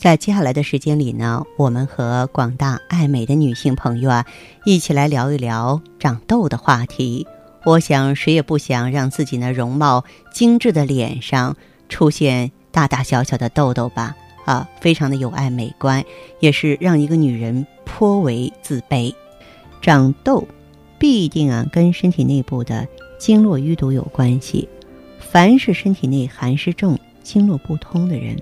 在接下来的时间里呢，我们和广大爱美的女性朋友啊，一起来聊一聊长痘的话题。我想，谁也不想让自己呢容貌精致的脸上出现大大小小的痘痘吧？啊，非常的有碍美观，也是让一个女人颇为自卑。长痘必定啊跟身体内部的经络淤堵有关系。凡是身体内寒湿重、经络不通的人。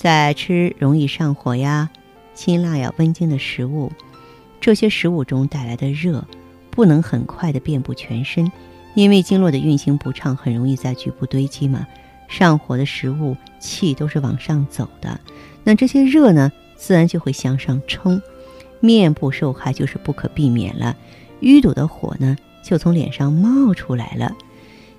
在吃容易上火呀、辛辣呀、温经的食物，这些食物中带来的热，不能很快的遍布全身，因为经络的运行不畅，很容易在局部堆积嘛。上火的食物气都是往上走的，那这些热呢，自然就会向上冲，面部受害就是不可避免了。淤堵的火呢，就从脸上冒出来了。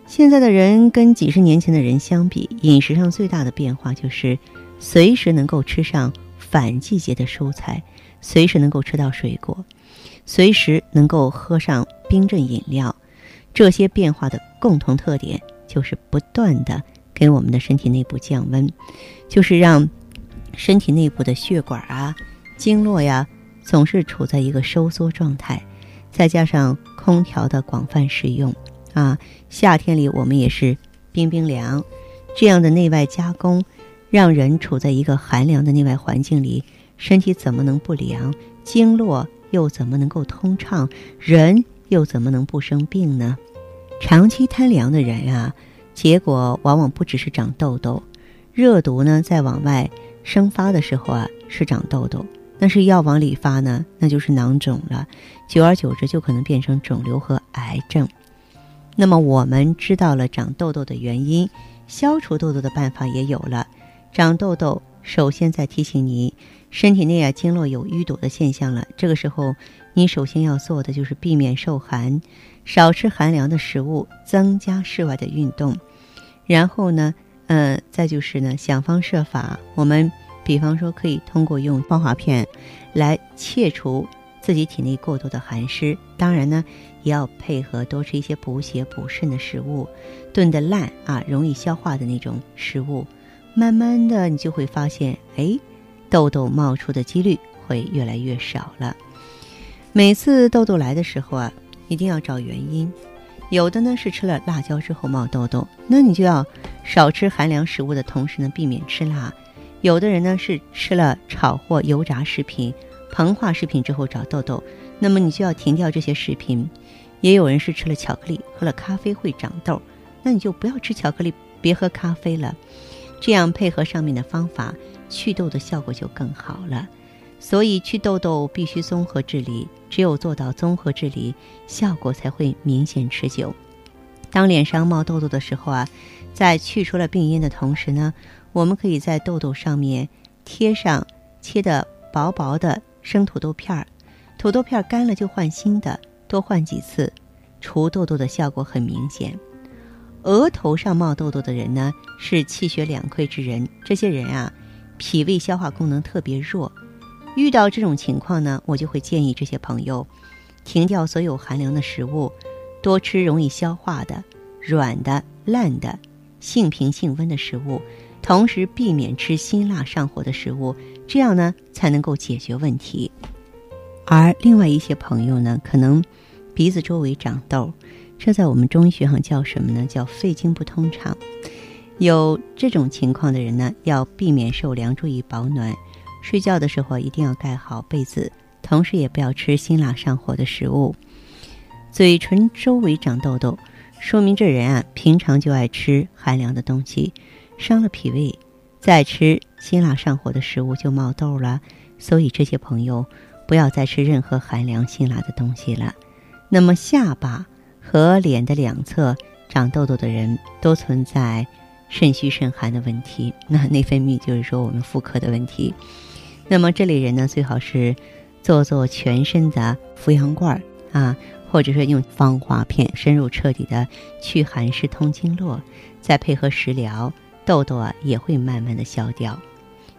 现在的人跟几十年前的人相比，饮食上最大的变化就是。随时能够吃上反季节的蔬菜，随时能够吃到水果，随时能够喝上冰镇饮料，这些变化的共同特点就是不断的给我们的身体内部降温，就是让身体内部的血管啊、经络呀总是处在一个收缩状态，再加上空调的广泛使用啊，夏天里我们也是冰冰凉，这样的内外加工。让人处在一个寒凉的内外环境里，身体怎么能不凉？经络又怎么能够通畅？人又怎么能不生病呢？长期贪凉的人啊，结果往往不只是长痘痘，热毒呢在往外生发的时候啊是长痘痘，但是要往里发呢，那就是囊肿了，久而久之就可能变成肿瘤和癌症。那么我们知道了长痘痘的原因，消除痘痘的办法也有了。长痘痘，首先在提醒你，身体内啊经络有淤堵的现象了。这个时候，你首先要做的就是避免受寒，少吃寒凉的食物，增加室外的运动。然后呢，嗯，再就是呢，想方设法，我们比方说可以通过用芳华片来切除自己体内过多的寒湿。当然呢，也要配合多吃一些补血补肾的食物，炖的烂啊，容易消化的那种食物。慢慢的，你就会发现，哎，痘痘冒出的几率会越来越少了。每次痘痘来的时候啊，一定要找原因。有的呢是吃了辣椒之后冒痘痘，那你就要少吃寒凉食物的同时呢，避免吃辣。有的人呢是吃了炒或油炸食品、膨化食品之后长痘痘，那么你就要停掉这些食品。也有人是吃了巧克力、喝了咖啡会长痘，那你就不要吃巧克力，别喝咖啡了。这样配合上面的方法，祛痘的效果就更好了。所以祛痘痘必须综合治理，只有做到综合治理，效果才会明显持久。当脸上冒痘痘的时候啊，在去除了病因的同时呢，我们可以在痘痘上面贴上切的薄薄的生土豆片儿，土豆片干了就换新的，多换几次，除痘痘的效果很明显。额头上冒痘痘的人呢，是气血两亏之人。这些人啊，脾胃消化功能特别弱。遇到这种情况呢，我就会建议这些朋友，停掉所有寒凉的食物，多吃容易消化的、软的、烂的、性平性温的食物，同时避免吃辛辣上火的食物，这样呢，才能够解决问题。而另外一些朋友呢，可能鼻子周围长痘。这在我们中医学上叫什么呢？叫肺经不通畅。有这种情况的人呢，要避免受凉，注意保暖。睡觉的时候一定要盖好被子，同时也不要吃辛辣上火的食物。嘴唇周围长痘痘，说明这人啊平常就爱吃寒凉的东西，伤了脾胃。再吃辛辣上火的食物就冒痘了，所以这些朋友不要再吃任何寒凉辛辣的东西了。那么下巴和脸的两侧长痘痘的人都存在肾虚肾寒的问题，那内分泌就是说我们妇科的问题。那么这类人呢，最好是做做全身的扶阳罐啊，或者说用芳华片深入彻底的祛寒湿通经络，再配合食疗。痘痘啊也会慢慢的消掉。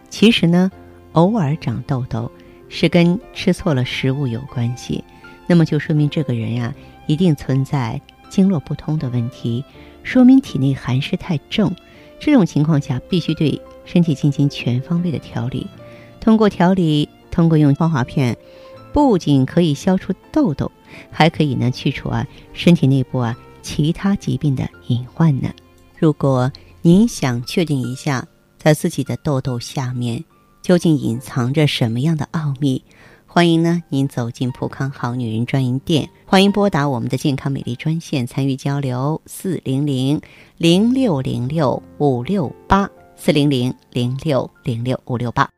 其实呢，偶尔长痘痘是跟吃错了食物有关系，那么就说明这个人呀一定存在经络不通的问题，说明体内寒湿太重。这种情况下必须对身体进行全方位的调理。通过调理，通过用芳华片，不仅可以消除痘痘，还可以呢去除啊身体内部啊其他疾病的隐患呢。如果您想确定一下，在自己的痘痘下面究竟隐藏着什么样的奥秘？欢迎呢，您走进普康好女人专营店，欢迎拨打我们的健康美丽专线参与交流：四零零零六零六五六八四零零零六零六五六八。